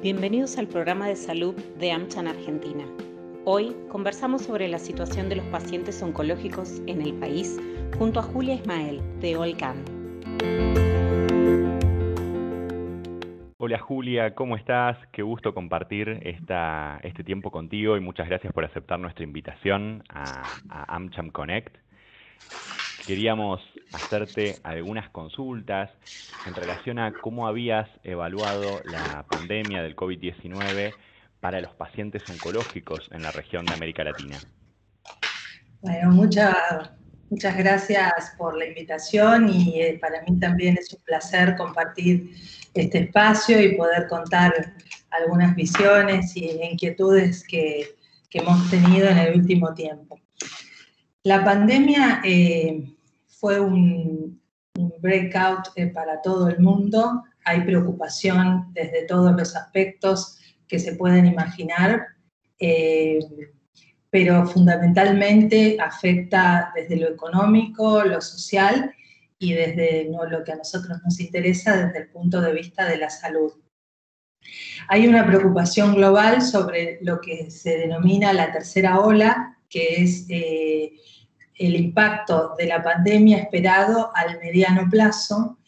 Bienvenidos al programa de salud de AmCham Argentina. Hoy conversamos sobre la situación de los pacientes oncológicos en el país junto a Julia Ismael de Olcam. Hola Julia, ¿cómo estás? Qué gusto compartir esta, este tiempo contigo y muchas gracias por aceptar nuestra invitación a AmCham Connect. Queríamos hacerte algunas consultas en relación a cómo habías evaluado la pandemia del COVID-19 para los pacientes oncológicos en la región de América Latina. Bueno, muchas muchas gracias por la invitación y eh, para mí también es un placer compartir este espacio y poder contar algunas visiones y inquietudes que, hemos tenido en el último tiempo. La pandemia eh, fue un, breakout eh, para todo el mundo. Hay preocupación desde todos los aspectos que se pueden imaginar, eh, pero fundamentalmente afecta desde lo económico, lo social y desde lo que a nosotros nos interesa desde el punto de vista de la salud. Hay una preocupación global sobre lo que se denomina la tercera ola, que es eh, el impacto de la pandemia esperado al mediano plazo,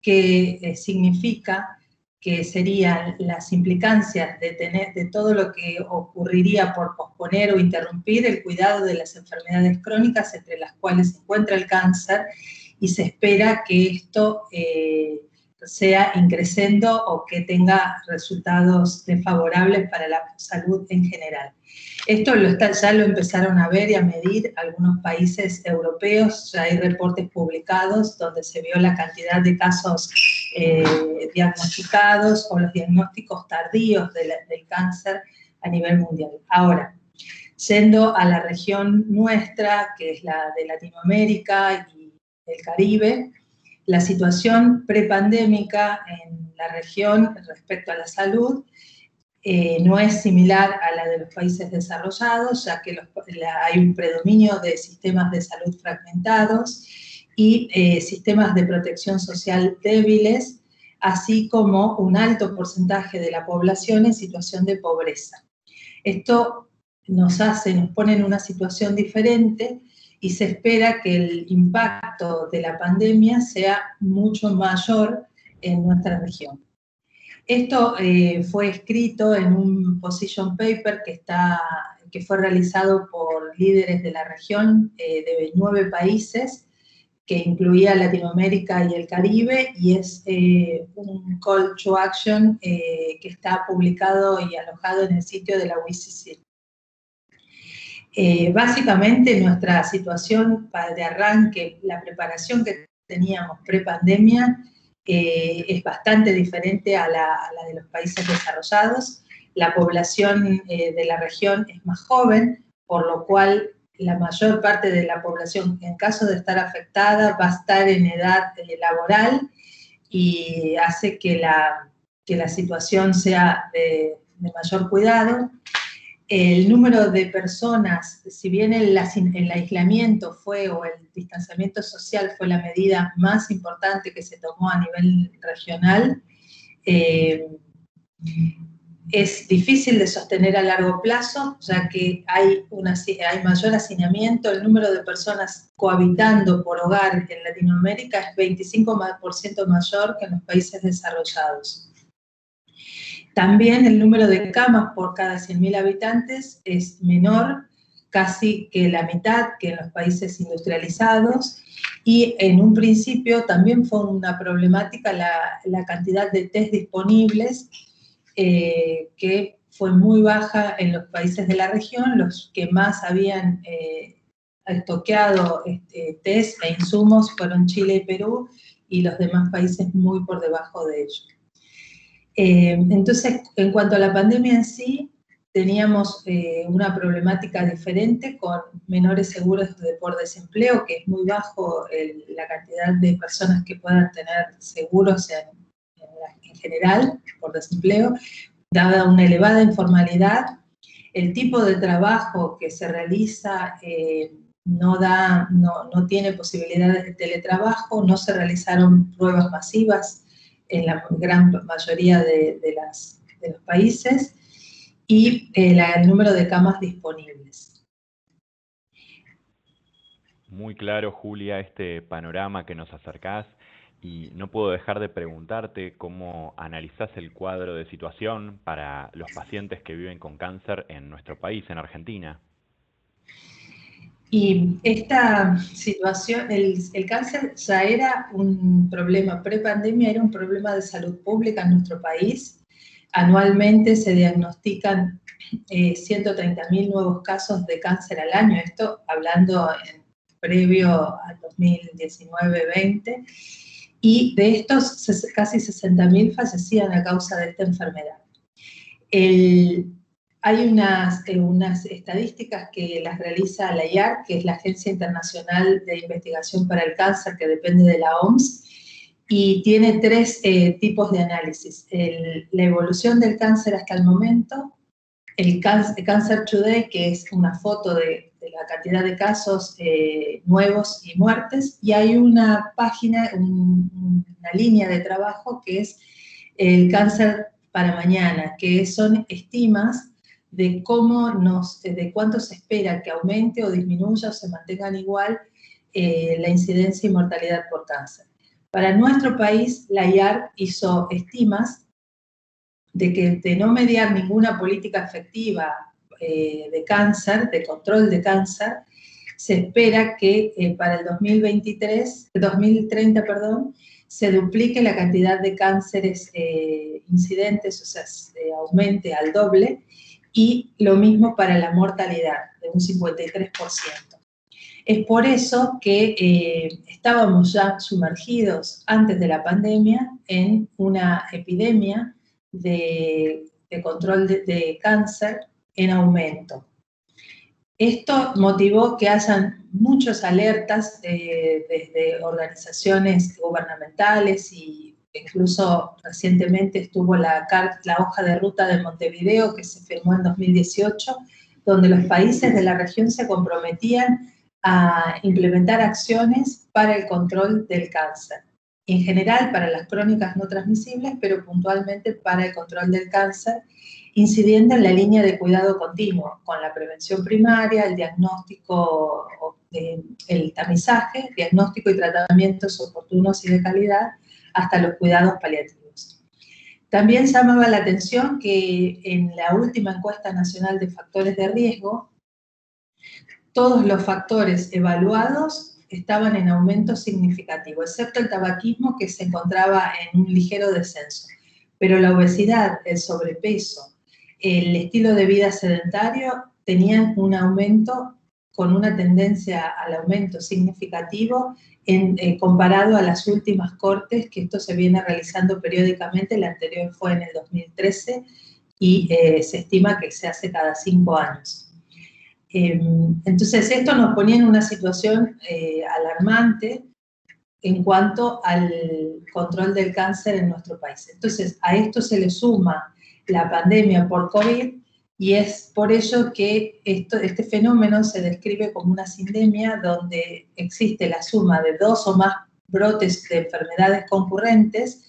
que eh, significa que serían las implicancias de, tener, de todo lo que ocurriría por posponer o interrumpir el cuidado de las enfermedades crónicas, entre las cuales se encuentra el cáncer, y se espera que esto eh, sea increciendo o que tenga resultados desfavorables para la salud en general. Esto lo está, ya lo empezaron a ver y a medir algunos países europeos, ya hay reportes publicados donde se vio la cantidad de casos eh, diagnosticados o los diagnósticos tardíos del cáncer a nivel mundial. Ahora, yendo a la región nuestra, que es la de Latinoamérica y el Caribe, la situación prepandémica en la región respecto a la salud eh, no es similar a la de los países desarrollados, ya que hay un predominio de sistemas de salud fragmentados y eh, sistemas de protección social débiles, así como un alto porcentaje de la población en situación de pobreza. Esto nos hace, nos pone en una situación diferente y se espera que el impacto de la pandemia sea mucho mayor en nuestra región. Esto eh, fue escrito en un position paper que, está, que fue realizado por líderes de la región eh, de nueve países, que incluía Latinoamérica y el Caribe, y es eh, un call to action que está publicado y alojado en el sitio de la WCC. Eh, básicamente nuestra situación de arranque, la preparación que teníamos pre-pandemia eh, es bastante diferente a la, de los países desarrollados. La población eh, de la región es más joven, por lo cual la mayor parte de la población, en caso de estar afectada, va a estar en edad laboral y hace que la, que la situación sea de mayor cuidado el número de personas, si bien el, aislamiento fue o el distanciamiento social fue la medida más importante que se tomó a nivel regional, eh, es difícil de sostener a largo plazo, ya que hay, hay mayor hacinamiento, el número de personas cohabitando por hogar en Latinoamérica es 25% mayor que en los países desarrollados. También el número de camas por cada 100.000 habitantes es menor, casi que la mitad que en los países industrializados. Y en un principio también fue una problemática la, cantidad de test disponibles, eh, que fue muy baja en los países de la región, los que más habían eh, estoqueado este, test e insumos fueron Chile y Perú, y los demás países muy por debajo de ellos. Eh, entonces, en cuanto a la pandemia en sí, teníamos eh, una problemática diferente con menores seguros de por desempleo, que es muy bajo la cantidad de personas que puedan tener seguros en, general por desempleo, dada una elevada informalidad, el tipo de trabajo que se realiza eh, no, da, no, no tiene posibilidades de teletrabajo, no se realizaron pruebas masivas en la gran mayoría de, las de los países y el número de camas disponibles. Muy claro, Julia, este panorama que nos acercás y no puedo dejar de preguntarte cómo analizás el cuadro de situación para los pacientes que viven con cáncer en nuestro país, en Argentina. Y esta situación, el, cáncer ya era un problema, pre-pandemia era un problema de salud pública en nuestro país. Anualmente se diagnostican eh, 130.000 nuevos casos de cáncer al año, esto hablando en previo al 2019-20, y de estos casi 60.000 fallecían a causa de esta enfermedad. El, hay unas, eh, unas estadísticas que las realiza la IARC, que es la Agencia Internacional de Investigación para el Cáncer, que depende de la OMS, y tiene tres eh, tipos de análisis. la evolución del cáncer hasta el momento, el Cancer Today, que es una foto de, la cantidad de casos eh, nuevos y muertes, y hay una página, una línea de trabajo que es el cáncer para mañana, que son estimas de cómo nos, de cuánto se espera que aumente o disminuya o se mantengan igual eh, la incidencia y mortalidad por cáncer. Para nuestro país, la IAR hizo estimas de que de no mediar ninguna política efectiva eh, de cáncer, de control de cáncer, se espera que eh, para el 2023, 2030, perdón, se duplique la cantidad de cánceres incidentes, o sea, se aumente al doble, y lo mismo para la mortalidad, de un 53%. Es por eso que eh, estábamos ya sumergidos antes de la pandemia en una epidemia de, control de, cáncer en aumento. Esto motivó que hayan muchas alertas eh, desde organizaciones gubernamentales y incluso recientemente estuvo la, hoja de ruta de Montevideo que se firmó en 2018, donde los países de la región se comprometían a implementar acciones para el control del cáncer. En general para las crónicas no transmisibles, pero puntualmente para el control del cáncer, incidiendo en la línea de cuidado continuo, con la prevención primaria, el diagnóstico, el tamizaje, diagnóstico y tratamientos oportunos y de calidad, hasta los cuidados paliativos. También llamaba la atención que en la última encuesta nacional de factores de riesgo, todos los factores evaluados estaban en aumento significativo, excepto el tabaquismo que se encontraba en un ligero descenso. Pero la obesidad, el sobrepeso, el estilo de vida sedentario tenían un aumento con una tendencia al aumento significativo en, eh, comparado a las últimas cortes, que esto se viene realizando periódicamente, la anterior fue en el 2013 y eh, se estima que se hace cada cinco años. Em, entonces esto nos ponía en una situación eh, alarmante en cuanto al control del cáncer en nuestro país. Entonces a esto se le suma la pandemia por COVID, y es por ello que este fenómeno se describe como una sindemia donde existe la suma de dos o más brotes de enfermedades concurrentes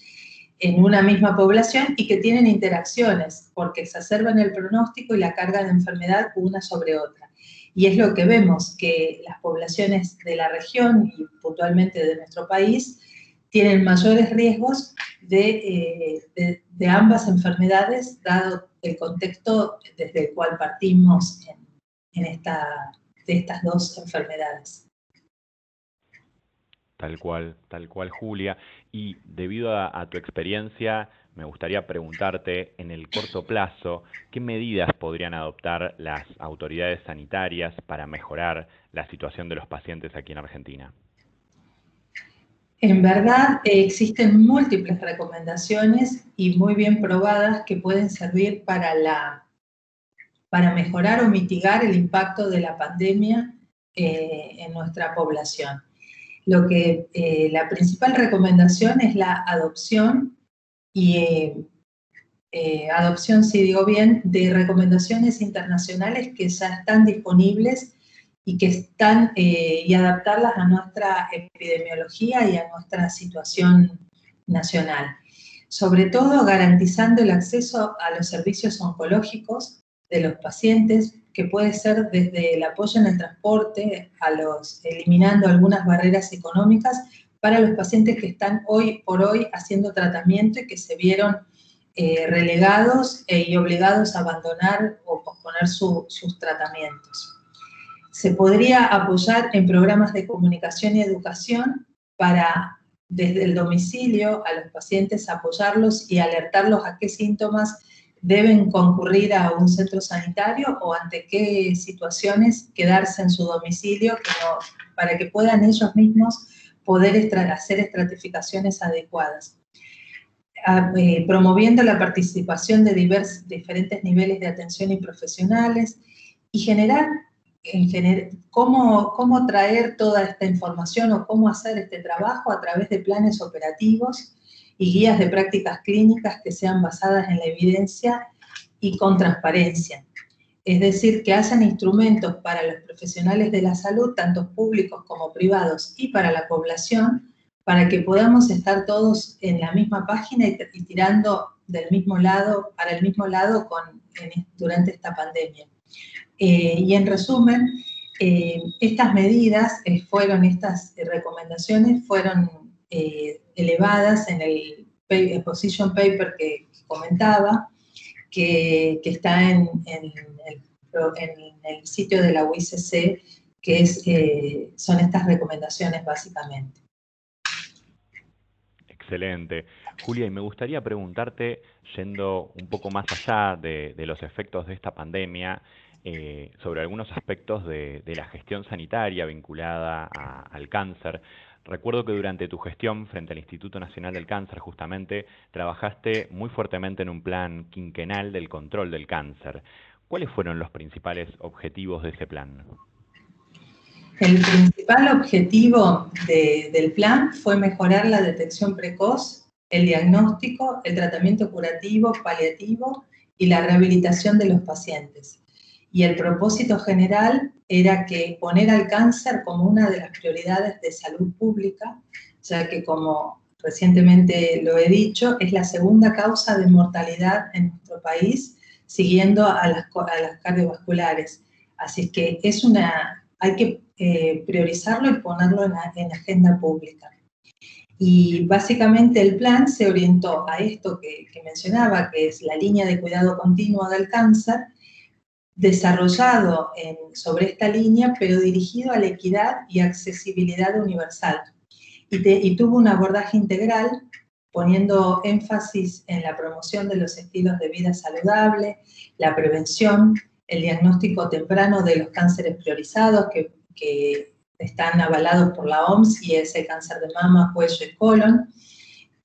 en una misma población y que tienen interacciones porque exacerban el pronóstico y la carga de enfermedad una sobre otra. Y es lo que vemos, que las poblaciones de la región y puntualmente de nuestro país tienen mayores riesgos de, eh, de ambas enfermedades, dado el contexto desde el cual partimos en, esta, de estas dos enfermedades. Tal cual, tal cual, Julia. Y debido a, tu experiencia, me gustaría preguntarte, en el corto plazo, ¿qué medidas podrían adoptar las autoridades sanitarias para mejorar la situación de los pacientes aquí en Argentina? En verdad, eh, existen múltiples recomendaciones y muy bien probadas que pueden servir para, para mejorar o mitigar el impacto de la pandemia eh, en nuestra población. Lo que, eh, la principal recomendación es la adopción y adopción, si digo bien, de recomendaciones internacionales que ya están disponibles y que están eh, y adaptarlas a nuestra epidemiología y a nuestra situación nacional. sobre todo garantizando el acceso a los servicios oncológicos de los pacientes, que puede ser desde el apoyo en el transporte, a los, eliminando algunas barreras económicas para los pacientes que están hoy por hoy haciendo tratamiento y que se vieron eh, relegados e, y obligados a abandonar o posponer sus tratamientos. Se podría apoyar en programas de comunicación y educación para desde el domicilio a los pacientes apoyarlos y alertarlos a qué síntomas deben concurrir a un centro sanitario o ante qué situaciones quedarse en su domicilio para que puedan ellos mismos poder hacer estratificaciones adecuadas. Ah, eh, promoviendo la participación de diferentes niveles de atención y profesionales y generar en cómo, traer toda esta información o cómo hacer este trabajo a través de planes operativos y guías de prácticas clínicas que sean basadas en la evidencia y con transparencia. Es decir, que hacen instrumentos para los profesionales de la salud, tanto públicos como privados, y para la población, para que podamos estar todos en la misma página y, tirando del mismo lado, para el mismo lado con, durante esta pandemia. Eh, y en resumen, eh, estas medidas eh, fueron, estas recomendaciones fueron elevadas en el position paper que comentaba, que, está en, el, sitio de la UICC, que son estas recomendaciones básicamente. Excelente. Julia, y me gustaría preguntarte, yendo un poco más allá de, de los efectos de esta pandemia, eh, sobre algunos aspectos de, la gestión sanitaria vinculada al cáncer. Recuerdo que durante tu gestión frente al Instituto Nacional del Cáncer, justamente, trabajaste muy fuertemente en un plan quinquenal del control del cáncer. ¿Cuáles fueron los principales objetivos de ese plan? El principal objetivo del plan fue mejorar la detección precoz, el diagnóstico, el tratamiento curativo, paliativo y la rehabilitación de los pacientes y el propósito general era que poner al cáncer como una de las prioridades de salud pública, ya que como recientemente lo he dicho, es la segunda causa de mortalidad en nuestro país, siguiendo a las, las cardiovasculares. Así que es una, hay que eh, priorizarlo y ponerlo en, en agenda pública. Y básicamente el plan se orientó a esto que, que mencionaba, que es la línea de cuidado continuo del cáncer, desarrollado sobre esta línea, pero dirigido a la equidad y accesibilidad universal. Y, tuvo un abordaje integral, poniendo énfasis en la promoción de los estilos de vida saludable, la prevención, el diagnóstico temprano de los cánceres priorizados que, están avalados por la OMS y es el cáncer de mama, cuello y colon,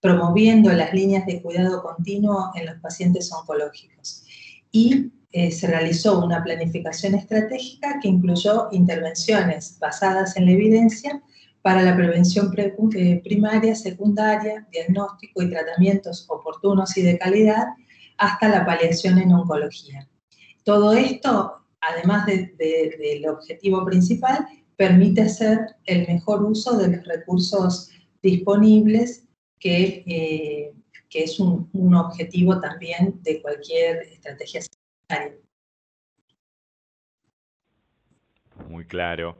promoviendo las líneas de cuidado continuo en los pacientes oncológicos. Y eh, se realizó una planificación estratégica que incluyó intervenciones basadas en la evidencia para la prevención eh, primaria, secundaria, diagnóstico y tratamientos oportunos y de calidad, hasta la paliación en oncología. Todo esto, además del objetivo principal, permite hacer el mejor uso de los recursos disponibles, que, eh, es un, objetivo también de cualquier estrategia muy claro.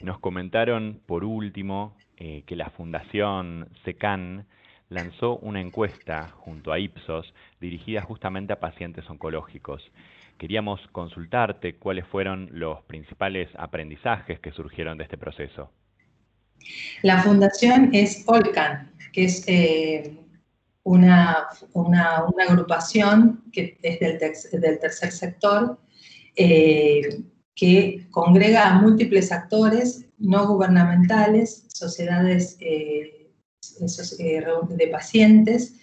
Nos comentaron, por último, eh, que la Fundación SECAN lanzó una encuesta junto a Ipsos dirigida justamente a pacientes oncológicos. Queríamos consultarte cuáles fueron los principales aprendizajes que surgieron de este proceso. La fundación es OLCAN, que es eh, una, una, agrupación que es del, tercer sector, eh, que congrega a múltiples actores no gubernamentales, sociedades eh, de pacientes,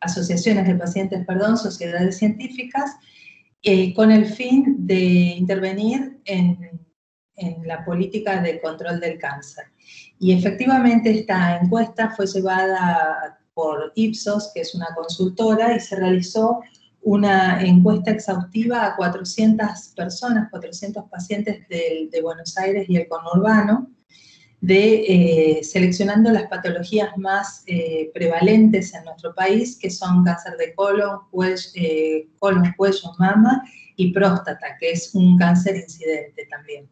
asociaciones de pacientes, perdón, sociedades científicas, con el fin de intervenir en, en la política de control del cáncer. Y efectivamente esta encuesta fue llevada por Ipsos, que es una consultora, y se realizó una encuesta exhaustiva a 400 personas, 400 pacientes de, Buenos Aires y el conurbano, de eh, seleccionando las patologías más eh, prevalentes en nuestro país, que son cáncer de colon, cuello, colon, cuello, mama y próstata, que es un cáncer incidente también.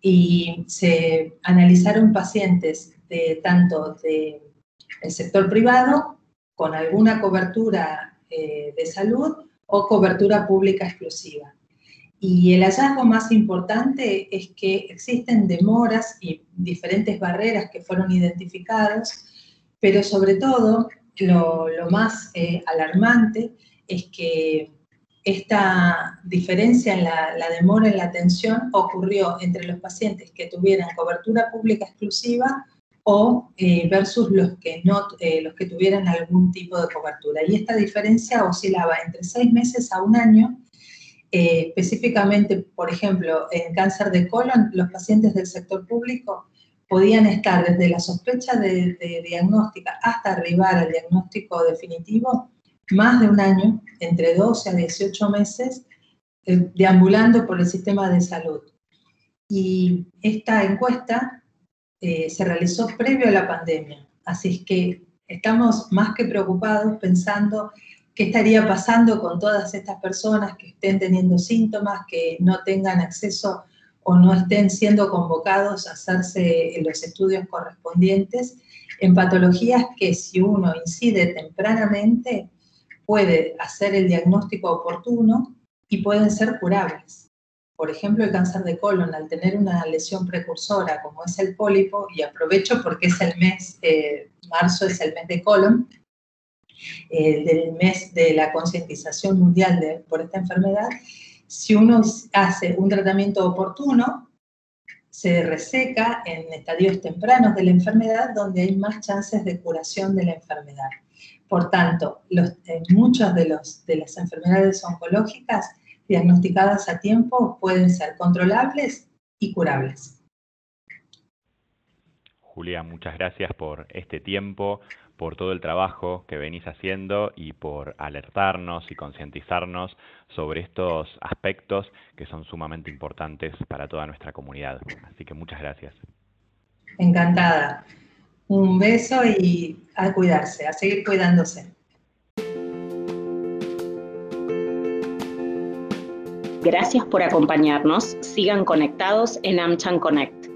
Y se analizaron pacientes de tanto del sector privado, con alguna cobertura de salud, o cobertura pública exclusiva. Y el hallazgo más importante es que existen demoras y diferentes barreras que fueron identificadas, pero sobre todo lo, más eh, alarmante es que esta diferencia en la, demora en la atención ocurrió entre los pacientes que tuvieran cobertura pública exclusiva o eh, versus los que, no, eh, los que tuvieran algún tipo de cobertura. Y esta diferencia oscilaba entre seis meses a un año. Eh, específicamente, por ejemplo, en cáncer de colon, los pacientes del sector público podían estar desde la sospecha de, de diagnóstica hasta arribar al diagnóstico definitivo más de un año, entre 12 a 18 meses, deambulando por el sistema de salud. Y esta encuesta eh, se realizó previo a la pandemia. Así que estamos más que preocupados pensando qué estaría pasando con todas estas personas que estén teniendo síntomas, que no tengan acceso o no estén siendo convocados a hacerse los estudios correspondientes en patologías que si uno incide tempranamente puede hacer el diagnóstico oportuno y pueden ser curables. Por ejemplo, el cáncer de colon, al tener una lesión precursora como es el pólipo, y aprovecho porque es el mes, eh, marzo es el mes de colon, eh, del mes de la concientización mundial de, por esta enfermedad, si uno hace un tratamiento oportuno, se reseca en estadios tempranos de la enfermedad donde hay más chances de curación de la enfermedad. Por tanto, los, muchas de, los, de las enfermedades oncológicas diagnosticadas a tiempo pueden ser controlables y curables. Julia, muchas gracias por este tiempo, por todo el trabajo que venís haciendo y por alertarnos y concientizarnos sobre estos aspectos que son sumamente importantes para toda nuestra comunidad. Así que muchas gracias. Encantada. Un beso y a cuidarse, a seguir cuidándose. Gracias por acompañarnos. Sigan conectados en AmCham Connect.